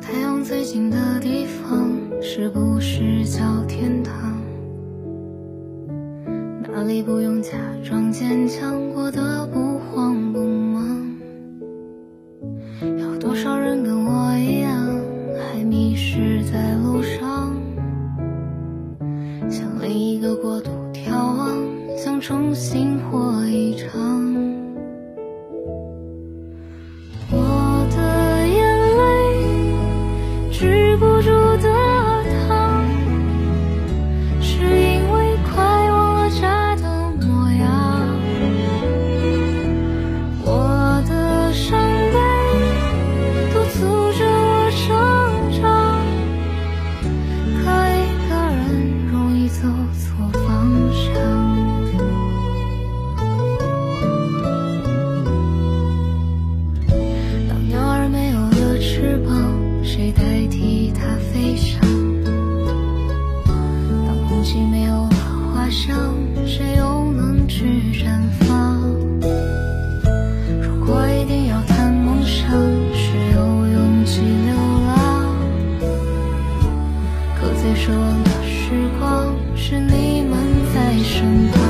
太阳最近的地方，是不是叫天堂？哪里不用假装坚强，过得不慌不忙？有多少人跟我一样，还迷失在路上？向另一个国度眺望，想重新活一场。的时光，是你们在身旁。